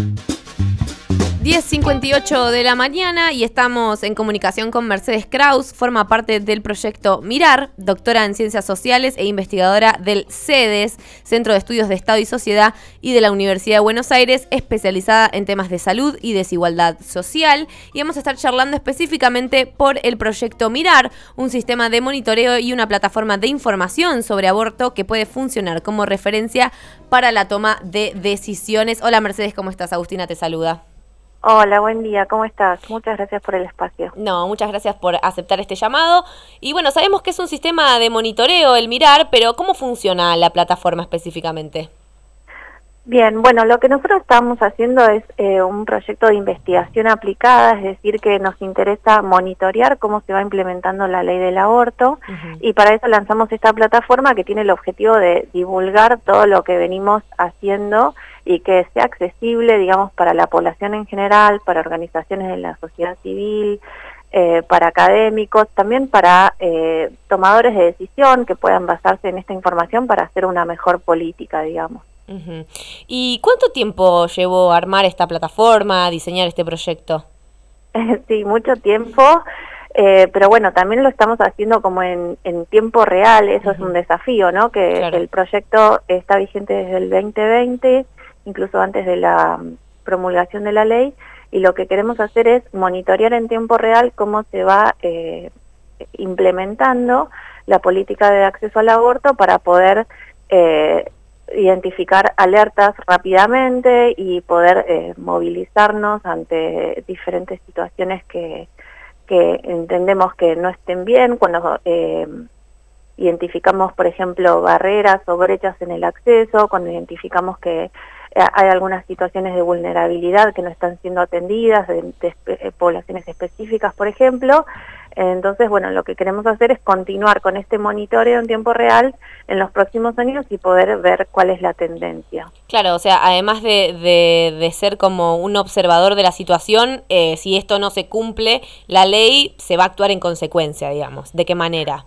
thank you 10.58 de la mañana y estamos en comunicación con Mercedes Kraus, forma parte del proyecto Mirar, doctora en Ciencias Sociales e investigadora del CEDES, Centro de Estudios de Estado y Sociedad, y de la Universidad de Buenos Aires, especializada en temas de salud y desigualdad social. Y vamos a estar charlando específicamente por el proyecto Mirar, un sistema de monitoreo y una plataforma de información sobre aborto que puede funcionar como referencia para la toma de decisiones. Hola Mercedes, ¿cómo estás? Agustina te saluda. Hola, buen día, ¿cómo estás? Muchas gracias por el espacio. No, muchas gracias por aceptar este llamado. Y bueno, sabemos que es un sistema de monitoreo el mirar, pero ¿cómo funciona la plataforma específicamente? Bien, bueno, lo que nosotros estamos haciendo es eh, un proyecto de investigación aplicada, es decir, que nos interesa monitorear cómo se va implementando la ley del aborto y para eso lanzamos esta plataforma que tiene el objetivo de divulgar todo lo que venimos haciendo y que sea accesible, digamos, para la población en general, para organizaciones de la sociedad civil, eh, para académicos, también para eh, tomadores de decisión que puedan basarse en esta información para hacer una mejor política, digamos. ¿Y cuánto tiempo llevó armar esta plataforma, diseñar este proyecto? sí, mucho tiempo. Eh, pero bueno, también lo estamos haciendo como en, tiempo real, eso es un desafío, ¿no? Que el proyecto está vigente desde el 2020 incluso antes de la mm, promulgación de la ley, y lo que queremos hacer es monitorear en tiempo real cómo se va eh, implementando la política de acceso al aborto para poder eh, identificar alertas rápidamente y poder eh, movilizarnos ante diferentes situaciones que, que entendemos que no estén bien, cuando identificamos, por ejemplo, barreras o brechas en el acceso, cuando identificamos que eh, hay algunas situaciones de vulnerabilidad que no están siendo atendidas, de, eh, poblaciones específicas, por ejemplo. Entonces, bueno, lo que queremos hacer es continuar con este monitoreo en tiempo real en los próximos años y poder ver cuál es la tendencia. Claro, o sea, además de, de, ser como un observador de la situación, eh, si esto no se cumple, la ley se va a actuar en consecuencia, digamos. ¿De qué manera?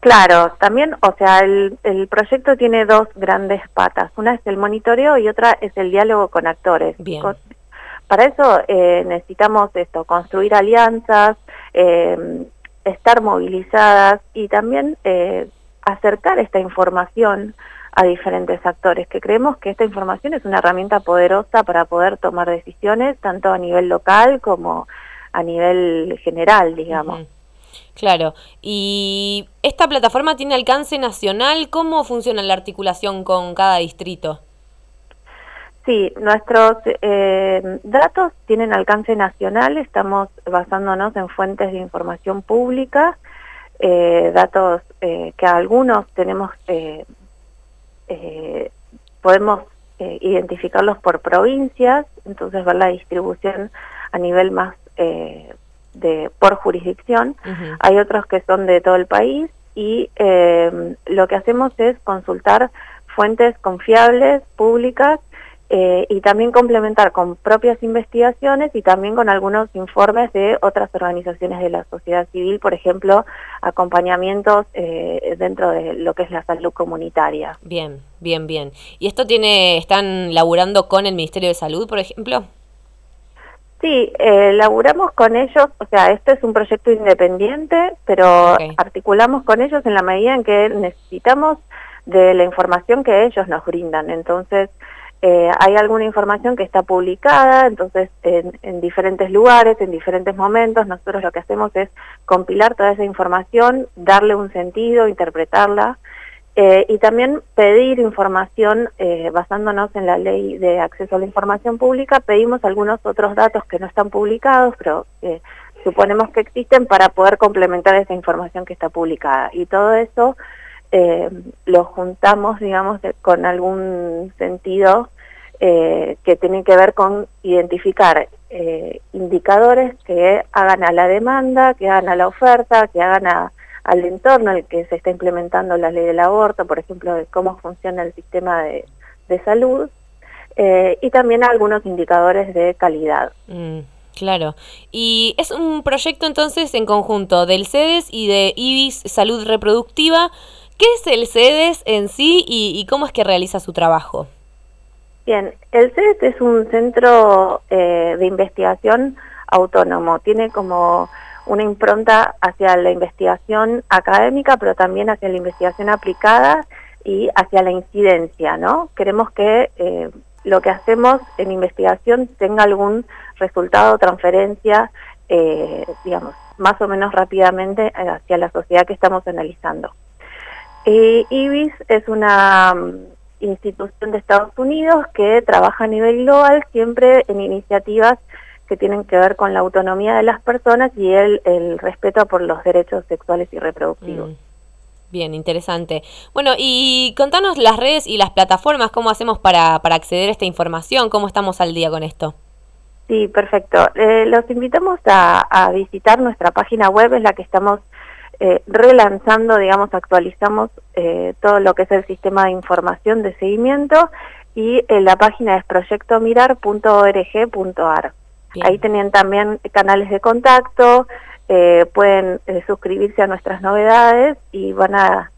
Claro, también, o sea, el, proyecto tiene dos grandes patas. Una es el monitoreo y otra es el diálogo con actores. Bien. Para eso eh, necesitamos esto, construir alianzas, eh, estar movilizadas y también eh, acercar esta información a diferentes actores, que creemos que esta información es una herramienta poderosa para poder tomar decisiones, tanto a nivel local como a nivel general, digamos. Claro. ¿Y esta plataforma tiene alcance nacional? ¿Cómo funciona la articulación con cada distrito? Sí, nuestros eh, datos tienen alcance nacional, estamos basándonos en fuentes de información pública, eh, datos eh, que algunos tenemos, podemos identificarlos por provincias, entonces ver la distribución a nivel más de por jurisdicción, hay otros que son de todo el país y eh, lo que hacemos es consultar fuentes confiables, públicas, eh, y también complementar con propias investigaciones y también con algunos informes de otras organizaciones de la sociedad civil, por ejemplo, acompañamientos eh, dentro de lo que es la salud comunitaria. Bien, bien, bien. ¿Y esto tiene, están laburando con el Ministerio de Salud, por ejemplo? Sí, eh, laburamos con ellos, o sea, este es un proyecto independiente, pero articulamos con ellos en la medida en que necesitamos de la información que ellos nos brindan. Entonces, eh, hay alguna información que está publicada, entonces en, en, diferentes lugares, en diferentes momentos, nosotros lo que hacemos es compilar toda esa información, darle un sentido, interpretarla eh, y también pedir información eh, basándonos en la ley de acceso a la información pública, pedimos algunos otros datos que no están publicados, pero eh, suponemos que existen para poder complementar esa información que está publicada. Y todo eso lo juntamos, digamos, con algún sentido que tiene que ver con identificar indicadores que hagan a la demanda, que hagan a la oferta, que hagan a al entorno en el que se está implementando la ley del aborto, por ejemplo, de cómo funciona el sistema de, salud, eh, y también algunos indicadores de calidad. Mm, claro. Y es un proyecto entonces en conjunto del CEDES y de IBIS Salud Reproductiva. ¿Qué es el CEDES en sí y, cómo es que realiza su trabajo? Bien, el CES es un centro eh, de investigación autónomo, tiene como una impronta hacia la investigación académica, pero también hacia la investigación aplicada y hacia la incidencia, ¿no? Queremos que eh, lo que hacemos en investigación tenga algún resultado transferencia, eh, digamos, más o menos rápidamente hacia la sociedad que estamos analizando. IBIS es una institución de Estados Unidos que trabaja a nivel global siempre en iniciativas que tienen que ver con la autonomía de las personas y el, el respeto por los derechos sexuales y reproductivos. Mm. Bien, interesante. Bueno, y contanos las redes y las plataformas, cómo hacemos para, para acceder a esta información, cómo estamos al día con esto. Sí, perfecto. Eh, los invitamos a, a, visitar nuestra página web, es la que estamos eh, relanzando, digamos, actualizamos eh, todo lo que es el sistema de información de seguimiento y eh, la página es proyectomirar.org.ar. Ahí tenían también canales de contacto, eh, pueden eh, suscribirse a nuestras novedades y van a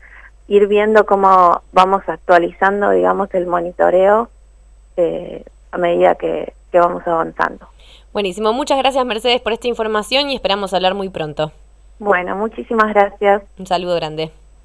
ir viendo cómo vamos actualizando, digamos, el monitoreo eh, a medida que, que vamos avanzando. Buenísimo, muchas gracias Mercedes por esta información y esperamos hablar muy pronto. Bueno, muchísimas gracias. Un saludo grande.